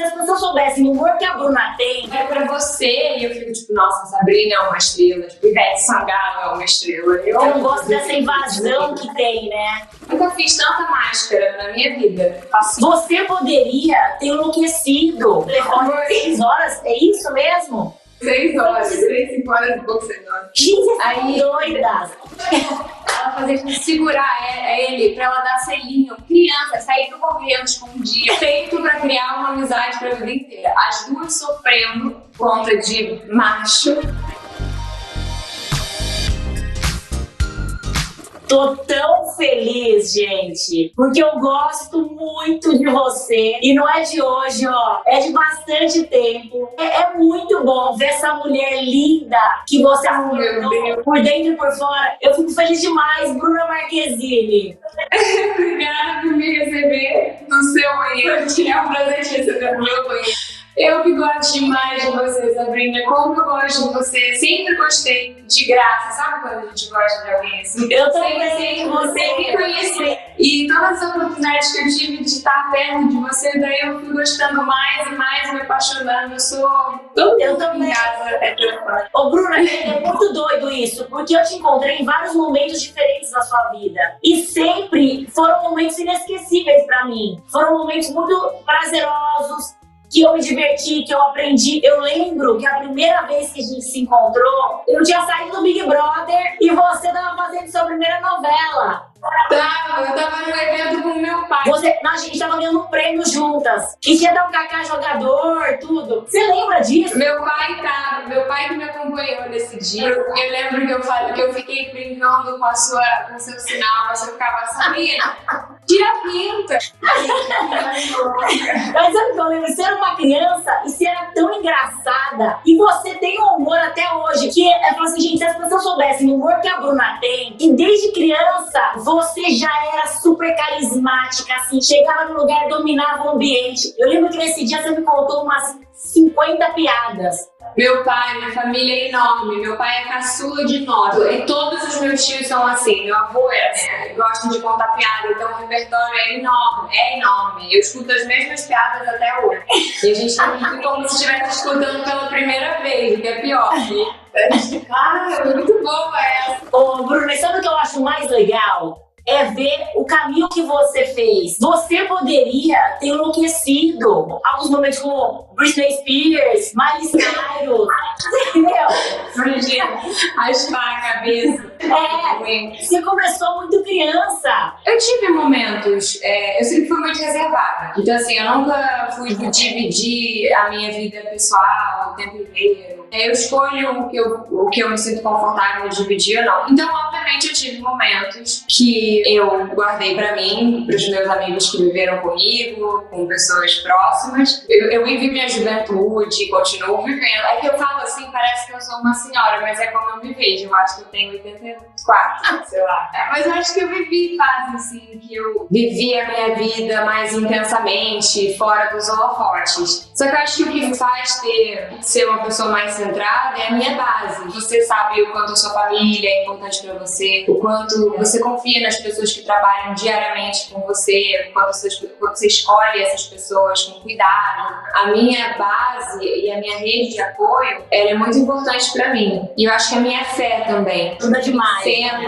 Se as pessoas soubessem o humor que a Bruna tem, é pra você, e eu fico tipo, nossa, Sabrina é uma estrela, tipo, Ivete Sangalo é uma estrela. Eu, eu não gosto dessa invasão que tem, né? Nunca fiz tanta máscara na minha vida. Assim. Você poderia ter enlouquecido. Telefone seis horas, é isso mesmo? Seis horas, três, cinco horas de boxeador. Gente, aí doidas. Ela tipo, segurar ele pra ela dar selinho. Criança, sair do correndo escondia. Feito pra criar uma amizade pra vida inteira. As duas sofrendo conta de macho. Tô tão feliz, gente, porque eu gosto muito de você. E não é de hoje, ó. É de bastante tempo. É, é muito bom ver essa mulher linda que você oh, por dentro e por fora. Eu fico feliz demais, Bruna Marquezine. Obrigada por me receber no seu banheiro. É um prazer te receber no meu banheiro. Eu que gosto demais de você, Sabrina. Como eu gosto de você. Sempre gostei de graça. Sabe quando a gente gosta de alguém assim? Eu também. Sempre, você me conhecer. E todas as oportunidades que eu tive de estar perto de você, daí eu fui gostando mais e mais, me apaixonando. Eu sou Eu também. Ô, Bruna, é muito doido isso, porque eu te encontrei em vários momentos diferentes na sua vida. E sempre foram momentos inesquecíveis para mim. Foram momentos muito prazerosos, que eu me diverti, que eu aprendi. Eu lembro que a primeira vez que a gente se encontrou, eu tinha saído do Big Brother e você tava fazendo sua primeira novela. Tava, eu tava no evento com meu pai. Você, a gente tava ganhando um prêmio juntas. E tinha dar um cacá jogador, tudo. Você lembra disso? Meu pai tava, meu pai que me acompanhou nesse dia. Eu lembro que eu falei que eu fiquei brincando com a sua, com o seu sinal, você ficava, Sabrina, tira a pinta. Mas sabe que eu lembro? Você era uma criança e você era tão engraçada. E você tem um humor até hoje, que é, é assim, gente, se as pessoas soubessem o humor que a Bruna tem, e desde criança você já era super carismática, assim, chegava no lugar, dominava o ambiente. Eu lembro que nesse dia você me contou umas 50 piadas. Meu pai, minha família é enorme. Meu pai é caçula de nove. E todos os meus tios são assim. Meu avô é assim. Gostam de contar piada. Então o repertório é enorme. É enorme. Eu escuto as mesmas piadas até hoje. E a gente tá muito como se estivesse escutando pela primeira vez, o que é pior. Ah, é muito boa essa. Ô, Bruno, sabe o que eu acho mais legal? É ver o caminho que você fez. Você poderia ter enlouquecido alguns momentos como Britney Spears, Miley Cyrus, entendeu? Raspar a cabeça. É, você começou muito criança. Eu tive momentos, é, eu sempre fui muito reservada. Então, assim, eu nunca fui dividir a minha vida pessoal o tempo inteiro. Eu escolho o que eu, o que eu me sinto confortável de dividir ou não. Então, obviamente, eu tive momentos que eu guardei para mim, para os meus amigos que viveram comigo, com pessoas próximas. Eu, eu vivi minha juventude, continuo vivendo. É que eu falo assim, parece que eu sou uma senhora, mas é como eu me vejo. Eu acho que eu tenho 84, sei lá. É, mas eu acho que eu vivi fase assim, que eu vivi a minha vida mais intensamente, fora dos holofotes. Só que eu acho que o que faz ter, ser uma pessoa mais centrada é a minha base. Você sabe o quanto a sua família é importante para você, o quanto você confia nas pessoas que trabalham diariamente com você, o quanto você, escolhe essas pessoas com cuidado. A minha base e a minha rede de apoio, ela é muito importante para mim. E eu acho que a minha fé também. Tudo demais. Sempre.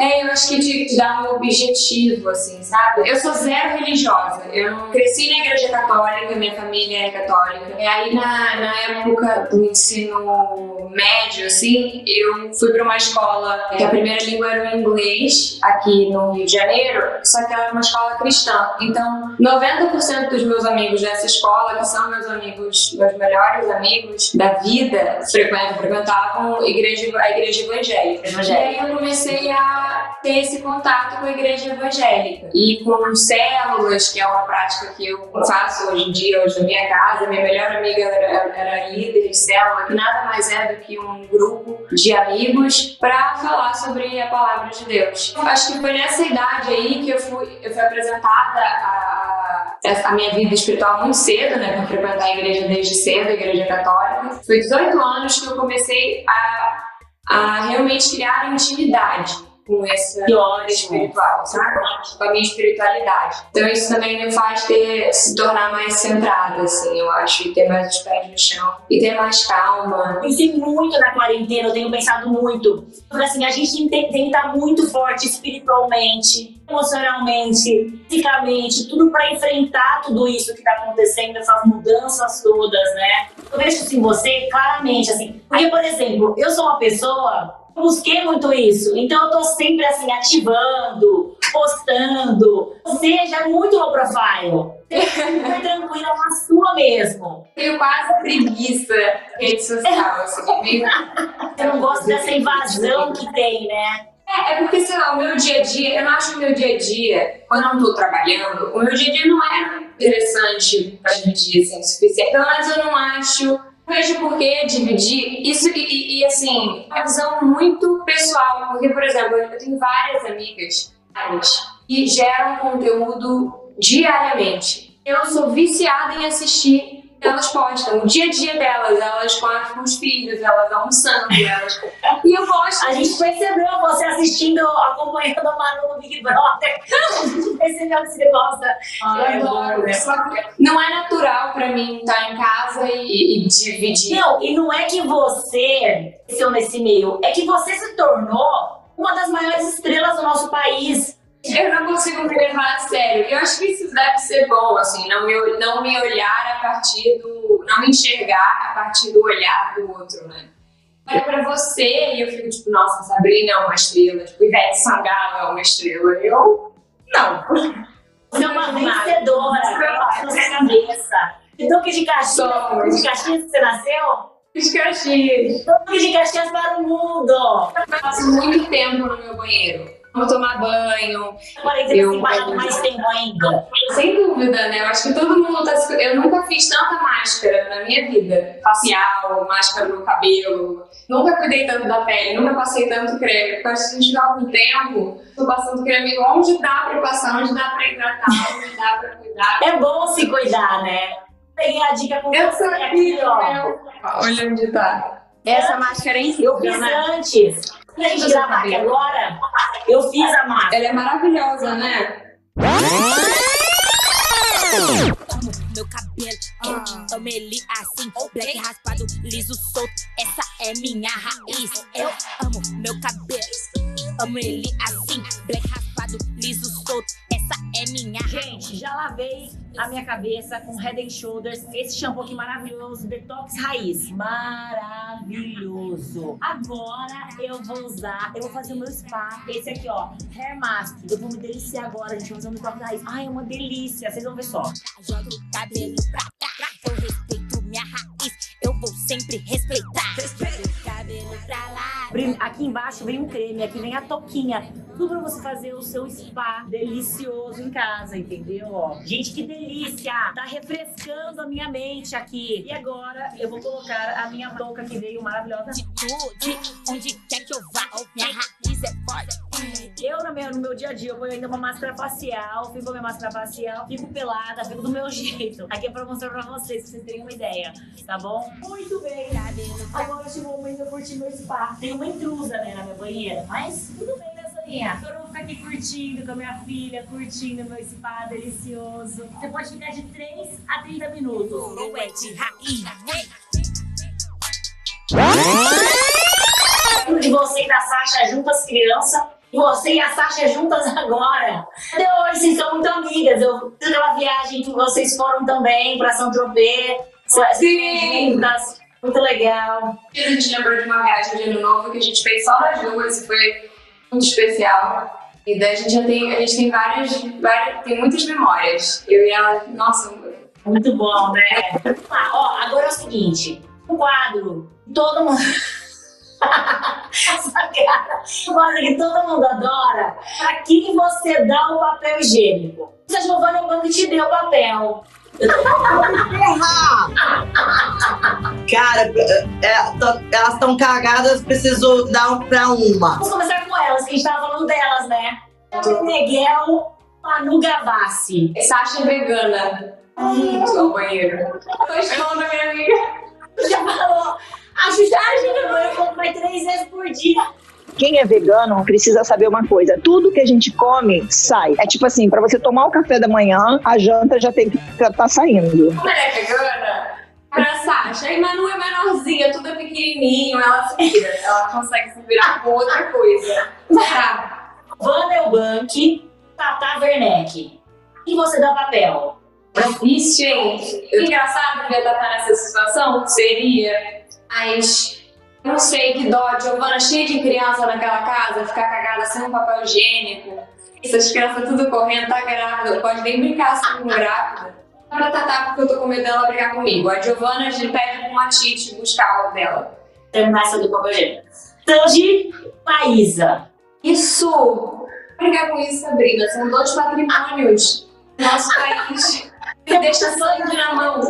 É, eu acho que tinha que dar um objetivo, assim, sabe? Eu sou zero religiosa. Eu cresci na igreja católica, minha família é católica. E aí, na, na época do ensino médio, assim, eu fui para uma escola que a primeira língua era o inglês, aqui no Rio de Janeiro, só que ela era uma escola cristã. Então, 90% dos meus amigos dessa escola, que são meus amigos, meus melhores amigos da vida, frequentavam igreja, a igreja evangélica. evangélica. E aí eu comecei a ter esse contato com a igreja evangélica. E com células, que é uma prática que eu faço hoje em dia, hoje na minha casa. Minha melhor amiga era, era líder de célula, nada mais é do que um grupo de amigos para falar sobre a palavra de Deus. Acho que foi nessa idade aí que eu fui, eu fui apresentada a, a minha vida espiritual muito cedo, né? Eu frequentar a igreja desde cedo, a igreja católica. Foi 18 anos que eu comecei a, a realmente criar intimidade com essa hora espiritual, sabe? Com a minha espiritualidade. Então isso também me faz ter, se tornar mais centrada, assim, eu acho, e ter mais os pés no chão, e ter mais calma. Pensei muito na quarentena, eu tenho pensado muito. Assim, a gente tem, que estar muito forte espiritualmente, emocionalmente, fisicamente, tudo para enfrentar tudo isso que está acontecendo, essas mudanças todas, né? Eu vejo assim você claramente, assim. Porque, por exemplo, eu sou uma pessoa busquei muito isso. Então eu tô sempre assim, ativando, postando. É muito low profile. Super tranquila na sua mesmo. Tenho quase preguiça rede social, assim. Você não gosta dessa invasão que tem, né? É, é porque, sei lá, o meu dia a dia, eu não acho que o meu dia a dia, quando eu não tô trabalhando, o meu dia a dia não é interessante pra dividir, assim, o suficiente. Pelo menos eu não acho vejo por que dividir isso e, e, assim, uma visão muito pessoal, porque, por exemplo, eu tenho várias amigas que geram conteúdo diariamente. Eu sou viciada em assistir elas postam o dia a dia delas, elas com, os filhos, elas almoçando, elas. E eu gosto. A gente percebeu você assistindo, acompanhando a Manu no Big Brother. A gente percebeu que você gosta. Ai, eu adoro. Não é natural pra mim estar em casa e, e dividir. Não, e não é que você cresceu nesse meio, é que você se tornou uma das maiores estrelas do nosso país eu não consigo me levar a sério. Eu acho que isso deve ser bom, assim, não me, não me olhar a partir do. não me enxergar a partir do olhar do outro, né? Olha pra você e eu fico tipo, nossa, Sabrina é uma estrela, tipo, Ivete Sangalo é uma estrela. Eu. Não. Você é uma vencedora, na sua cabeça. Então, que de Caxias, de Caxias que você nasceu? De Caxias. Então, que de Caxias para o mundo. Eu passo muito tempo no meu banheiro Vou tomar banho. Quarentena eu, assim, mais tempo ainda. Sem dúvida, né? Eu acho que todo mundo tá. Eu nunca fiz tanta máscara na minha vida. Facial, máscara no cabelo. Nunca cuidei tanto da pele, nunca passei tanto creme. Porque se a gente tiver algum tempo, tô passando creme onde dá pra passar, onde dá pra hidratar, onde dá pra cuidar. É bom se cuidar, né? Peguei a dica com eu você aqui, ó. Olha onde tá. Essa máscara é incrível, Eu fiz né? antes. Gente gravar aqui agora, eu fiz a máscara. Ela é maravilhosa, né? Meu cabelo, eu amo ele assim, black raspado, liso solto. Essa é minha raiz. Eu amo meu cabelo, amo ele assim, black raspado, liso solto. Já lavei a minha cabeça com Head and Shoulders. Esse shampoo aqui maravilhoso, Detox Raiz. Maravilhoso. Agora eu vou usar, eu vou fazer o meu spa. Esse aqui, ó, Hair Mask. Eu vou me deliciar agora, gente. Vou fazer um Detox Raiz. Ai, é uma delícia. Vocês vão ver só. Joga o cabelo pra cá. Eu respeito minha raiz. Eu vou sempre respeitar. Aqui embaixo vem um creme, aqui vem a toquinha. Tudo pra você fazer o seu spa delicioso em casa, entendeu? Ó, gente, que delícia! Tá refrescando a minha mente aqui. E agora eu vou colocar a minha touca que veio maravilhosa. De onde quer que eu vá, minha raiz é forte. Eu, no meu, no meu dia a dia, eu vou ainda uma máscara facial, fico com a minha máscara facial, fico pelada, fico do meu jeito. Aqui é pra mostrar pra vocês, pra vocês terem uma ideia, tá bom? Muito bem! Agora chegou o momento de eu curtir meu spa. Tem uma intrusa, né, na minha banheira, mas tudo bem, né, Soninha? Eu vou ficar aqui curtindo com a minha filha, curtindo meu spa delicioso. Você pode ficar de 3 a 30 minutos. é de raiz. De você e da Sasha juntas criança. Você e a Sasha juntas agora. Até hoje, vocês são muito amigas. Eu fiz aquela viagem que vocês foram também para São Tropez. Sim! Juntas. Muito legal. A gente lembrou de uma viagem de ano novo que a gente fez só nas duas e foi muito especial. E daí a gente já tem, a gente tem várias, várias tem muitas memórias. Eu e ela, nossa, muito bom, né? Ah, ó, agora é o seguinte, o quadro, todo mundo essa cara, quadro que todo mundo adora, pra quem você dá o papel higiênico? A Giovana é o banco te deu o papel. Cara, é, elas estão cagadas, preciso dar um pra uma. Vamos começar com elas, que a gente tava falando delas, né? Miguel Manu Gavassi. Sasha vegana. Hum, ao banheiro. Tô a minha amiga. Já falou. A Xuxa vai três vezes por dia. quem é vegano precisa saber uma coisa: tudo que a gente come sai. É tipo assim, para você tomar o café da manhã, a janta já tem que estar tá saindo. Como ela é vegana, pra Sasha, a Manu é menorzinha, tudo é pequenininho, ela se vira, ela consegue se virar com outra coisa. Tá. Wanda Eubank, Tata Werneck. E você dá papel? Isso, gente. Engraçado ver a Tata nessa situação? Seria. Mas não sei que dó, Giovana cheia de criança naquela casa, ficar cagada sem um papel higiênico. Essas crianças tudo correndo, tá grávida, pode nem brincar assim com grávida. Pra Tatá, porque eu tô com medo dela brigar comigo. A Giovana, a gente pede com uma Tite buscar o dela. Terminar essa do papel higiênico. Tangi Paísa. Isso! Brigar com isso, Sabrina, são dois patrimônios do nosso país. Você deixa sangue na mão.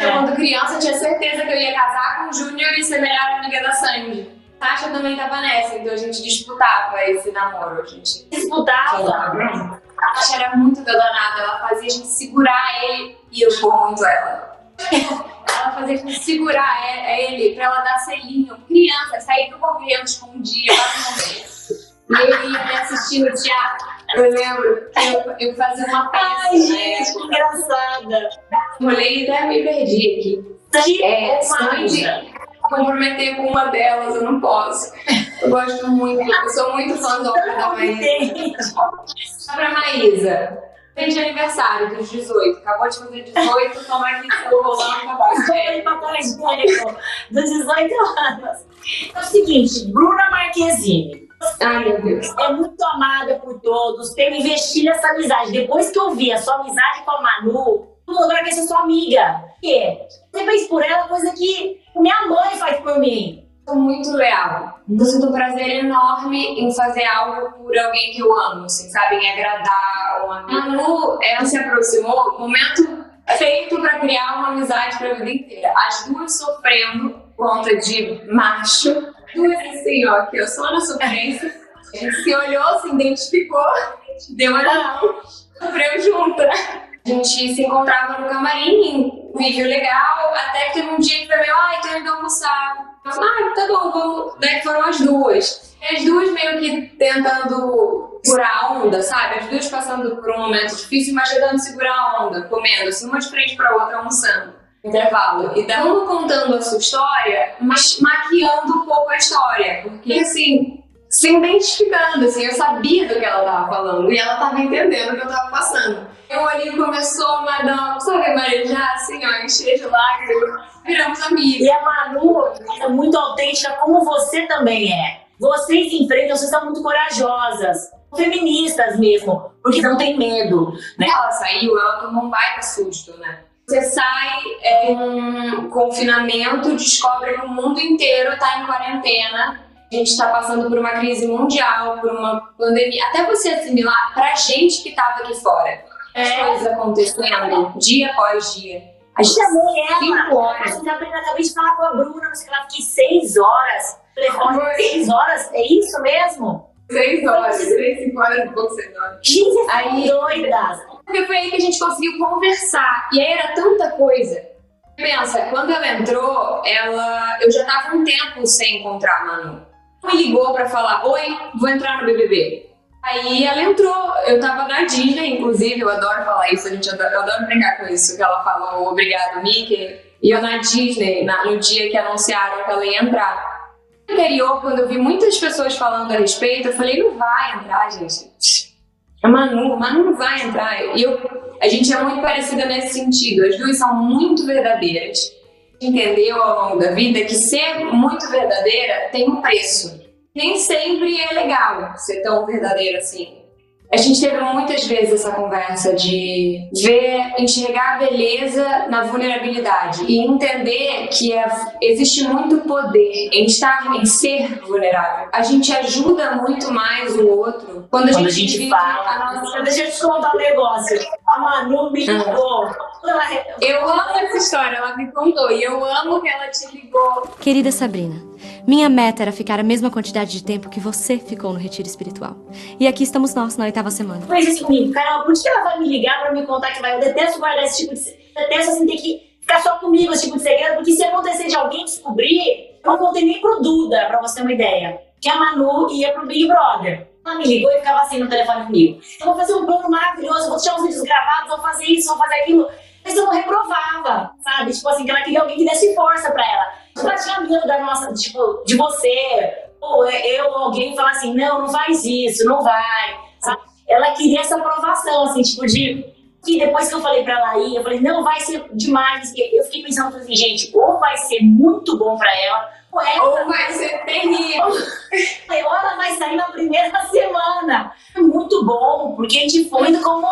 Eu, quando criança, tinha certeza que eu ia casar com o Júnior e ser melhor amiga da Sandy. Sasha também tava nessa, então a gente disputava esse namoro. A gente disputava. A Sasha era muito danada, ela fazia a gente segurar ele e eu vou muito ela. ela fazia a gente segurar ele pra ela dar selinho. Criança, sair correndo, escondia, quase E ele ia me assistir no teatro. Eu lembro que eu, eu fazia uma peça. Ai, gente, que engraçada. Olhei e até me perdi aqui. Sandy É, Sandy. Comprometer com uma delas, eu não posso. Eu gosto muito, eu sou muito fãzona da Maísa. Pra Maísa. Fez de aniversário dos 18. Acabou de fazer 18, toma aqui seu Foi papel higiênico dos 18 anos. É o seguinte, Bruna Marquezine. Ai, meu Deus. é muito amada por todos, tem que investir nessa amizade. Depois que eu vi a sua amizade com a Manu, mundo quer ser sua amiga. Por quê? Você fez por ela coisa que minha mãe faz por mim. Sou muito leal. Eu sinto um prazer enorme em fazer algo por alguém que eu amo, assim, sabe? Em agradar um amigo. Manu, ela se aproximou, momento feito pra criar uma amizade pra vida inteira. As duas sofrendo por conta de macho. Duas assim, ó, que eu sou na sofrência. A gente se olhou, se identificou, deu uma não. Sofreu junta. A gente se encontrava no camarim, um vídeo legal, até que teve um dia que foi ai, tô indo almoçar. Eu ah, tá bom, vamos. Daí foram as duas. E as duas meio que tentando segurar a onda, sabe? As duas passando por um momento difícil, mas tentando segurar a onda, comendo, assim, uma de frente pra outra, almoçando. Intervalo. E uma contando a sua história, mas maquiando um pouco a história. Porque, assim, se identificando, assim, eu sabia do que ela tava falando e ela tava entendendo o que eu tava passando. Eu olhei começou a dar, sabe, marejar, assim, ó, encher de lágrimas. Viramos amigos. E a Manu é muito autêntica, como você também é. Vocês enfrentam, vocês são muito corajosas. Feministas mesmo, porque não tem medo, né? Ela saiu, ela tomou um baita susto, né? Você sai é, um confinamento, descobre que o mundo inteiro tá em quarentena. A gente está passando por uma crise mundial, por uma pandemia. Até você assimilar pra gente que tava aqui fora. As É. coisas acontecendo dia após dia. A gente chamei ela. Cinco horas. A gente aprendeu, acabei de falar com a Bruna, mas que ela fiquei seis horas. Telefone, seis horas? É isso mesmo? Seis horas, três, cinco horas pouco, seis horas. Aí- são doidas. Porque foi aí que a gente conseguiu conversar. E aí era tanta coisa. Pensa, quando ela entrou, ela. Eu já tava um tempo sem encontrar a Manu. Me ligou pra falar: Oi, vou entrar no BBB. Aí ela entrou, eu tava na Disney, inclusive, eu adoro falar isso, a gente adora, eu adoro brincar com isso, que ela falou obrigado, Mickey. E eu na Disney, na- no dia que anunciaram que ela ia entrar. Anterior, quando eu vi muitas pessoas falando a respeito, eu falei, não vai entrar, gente. A Manu, Manu não vai entrar. Eu, a gente é muito parecida nesse sentido. As duas são muito verdadeiras. Entendeu ao longo da vida que ser muito verdadeira tem um preço. Nem sempre é legal ser tão verdadeira assim. A gente teve muitas vezes essa conversa de ver, enxergar a beleza na vulnerabilidade e entender que é- existe muito poder em estar, em ser vulnerável. A gente ajuda muito mais o outro quando a Quando a gente, gente divide fala. a nossa Deixa eu te contar um negócio. A Manu me ligou. Ela- Eu amo essa história, ela me contou. E eu amo que ela te ligou. Querida Sabrina, minha meta era ficar a mesma quantidade de tempo que você ficou no retiro espiritual. E aqui estamos nós, na oitava semana. fez isso comigo. Caramba, por que ela vai me ligar pra me contar que vai? Eu detesto guardar esse tipo de. Detesto assim ter que ficar só comigo esse tipo de segredo, porque se acontecer de alguém descobrir, eu não contei nem pro Duda, pra você ter uma ideia. que a Manu ia pro Big Brother. Ela me ligou e ficava assim no telefone comigo. Eu vou fazer um plano maravilhoso, vou deixar os vídeos gravados, vou fazer isso, vou fazer aquilo. Mas eu não reprovava, sabe? Tipo assim, que ela queria alguém que desse força pra ela. Ela tinha medo da nossa, tipo, de você, ou eu ou alguém falar assim, não, não faz isso, não vai? Ela queria essa aprovação, assim, tipo, de que depois que eu falei pra ela ir, eu falei, não, vai ser demais. Eu fiquei pensando assim, gente, ou vai ser muito bom pra ela, ou ela Ou vai ser terrível. ou ela vai sair na primeira semana. Muito bom, porque a gente foi indo como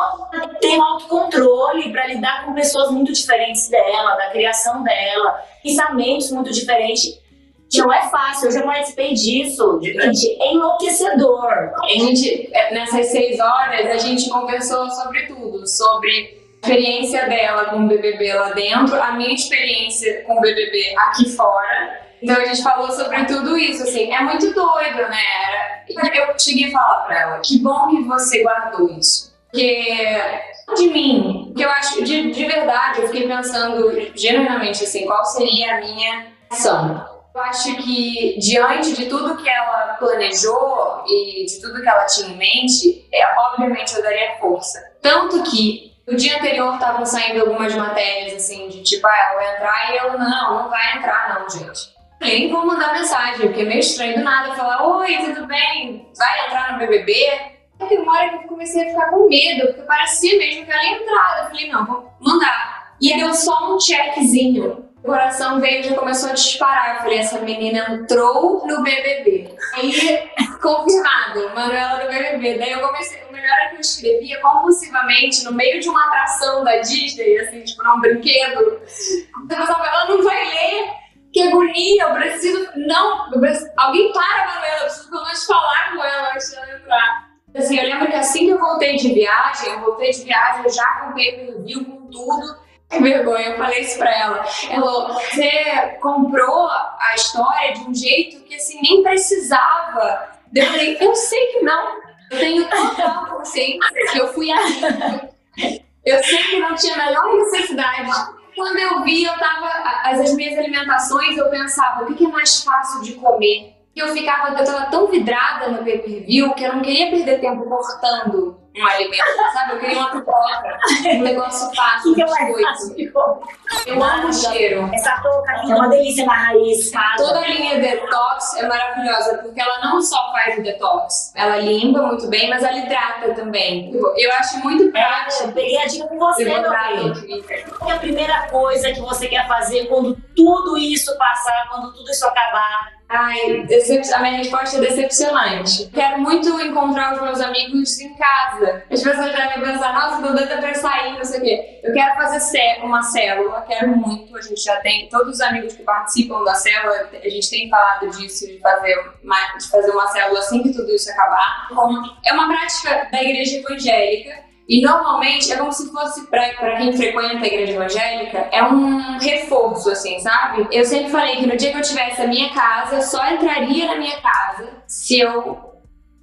tem um autocontrole pra lidar com pessoas muito diferentes dela, da criação dela, pensamentos muito diferentes. Não é fácil, eu já participei disso. Gente, é enlouquecedor. A gente, nessas seis horas, a gente conversou sobre tudo, sobre a experiência dela com o BBB lá dentro, a minha experiência com o BBB aqui fora. Então a gente falou sobre tudo isso, assim, é muito doido, né? Eu cheguei a falar pra ela, que bom que você guardou isso. Porque de mim, que eu acho, de, de verdade, eu fiquei pensando genuinamente assim, qual seria a minha ação. Eu acho que diante de tudo que ela planejou e de tudo que ela tinha em mente, é, obviamente eu daria força. Tanto que no dia anterior estavam saindo algumas matérias assim, de tipo, ah, ela vai entrar e eu não, não vai entrar não, gente. Nem vou mandar mensagem, porque é meio estranho do nada falar, oi, tudo bem? Vai entrar no BBB? Aí Teve uma hora que eu comecei a ficar com medo, porque parecia mesmo que ela ia entrar. Eu falei, não, vou mandar. E deu só um checkzinho. O coração veio e já começou a disparar. Eu falei, essa menina entrou no BBB. Aí, confirmado, Manuela no BBB. Daí eu comecei, o melhor é que eu escrevia compulsivamente no meio de uma atração da Disney, assim, tipo, num brinquedo. Eu pensava, ela não vai ler. Que agonia, eu preciso. Não, eu preciso- alguém para, Manuela, eu preciso pelo menos falar com ela antes de ela entrar. Assim, eu lembro que assim que eu voltei de viagem, eu voltei de viagem eu já com o pay-per-view, com tudo. Vergonha, eu falei isso pra ela. Ela você comprou a história de um jeito que assim, nem precisava. Eu falei, eu sei que não. Eu tenho total consciência que eu fui ali. Eu sei que não tinha a menor necessidade. Quando eu vi, eu tava. As, as minhas alimentações, eu pensava, o que é mais fácil de comer? E eu ficava, eu tava tão vidrada no pay-per-view que eu não queria perder tempo cortando um alimento, sabe? Eu queria uma pipoca, um negócio fácil, que, que é biscoito. Eu amo o cheiro. Essa touca aqui é uma delícia na raiz, sabe? Toda a linha detox é maravilhosa, porque ela não só faz o detox, ela limpa muito bem, mas ela hidrata também. Eu acho muito É, prático. eu peguei a dica com você, Eu meu bem. Twitter. Qual é a primeira coisa que você quer fazer quando tudo isso passar, quando tudo isso acabar? Ai, a minha resposta é decepcionante. Quero muito encontrar os meus amigos em casa. As pessoas devem pensar, nossa, tô doida pra sair, não sei o quê. Eu quero fazer uma célula, quero muito. A gente já tem, todos os amigos que participam da célula, a gente tem falado disso, de fazer uma, de fazer uma célula assim que tudo isso acabar. É uma prática da igreja evangélica. E normalmente é como se fosse, pra quem frequenta a igreja evangélica, é um reforço, assim, sabe? Eu sempre falei que no dia que eu tivesse a minha casa, só entraria na minha casa se eu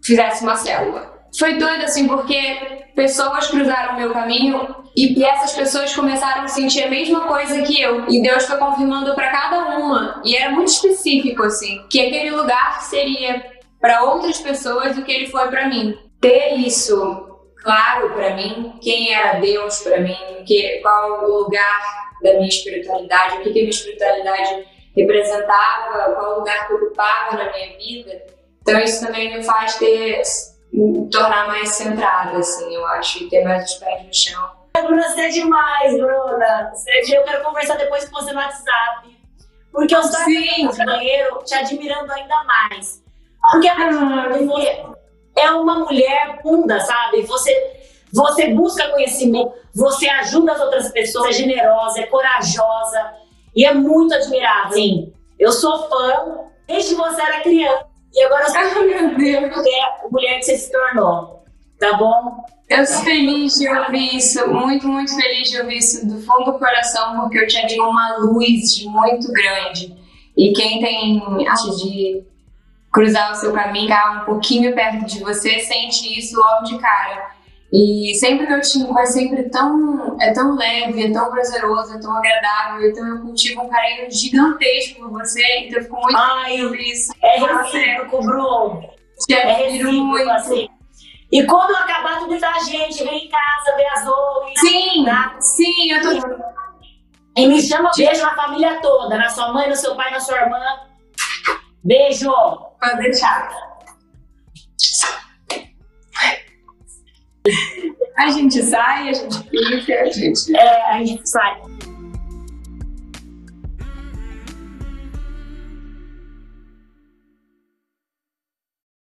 fizesse uma célula. Foi doido, assim, porque pessoas cruzaram o meu caminho e, essas pessoas começaram a sentir a mesma coisa que eu. E Deus foi confirmando pra cada uma. E era muito específico, assim, que aquele lugar seria para outras pessoas o que ele foi pra mim. Ter isso claro pra mim, quem era Deus pra mim, que, qual o lugar da minha espiritualidade, o que, que a minha espiritualidade representava, qual o lugar que ocupava na minha vida. Então isso também me faz ter me tornar mais centrada, assim, eu acho, e ter mais os pés no chão. Bruna, você é demais, Bruna. É Eu quero conversar depois com você no WhatsApp. Porque eu estou no banheiro te admirando ainda mais. Porque você é uma mulher punda, sabe? Você, você busca conhecimento, você ajuda as outras pessoas, é generosa, é corajosa e é muito admirável. Sim, eu sou fã desde que você era criança. E agora eu sou Ai, meu Deus! mulher, mulher que você se tornou. Tá bom? Eu sou feliz de ouvir isso, muito, muito feliz de ouvir isso do fundo do coração, porque eu te admiro uma luz muito grande. E quem tem arte de cruzar o seu caminho, ficar um pouquinho perto de você, sente isso logo de cara. E sempre meu time vai sempre tão, é tão leve, é tão prazeroso, é tão agradável, então eu cultivo um carinho gigantesco por você, então eu fico muito Ai, feliz ouvir isso. É É recíproco, Bruno. Te É recíproco, muito. assim. E quando acabar tudo da gente, vem em casa, vê as Zoe. Sim, tá? sim, eu tô. E me chama, beijo na família toda, na sua mãe, no seu pai, na sua irmã. Beijo! Pode deixar. A gente sai, a gente fica, a gente. É, a gente sai.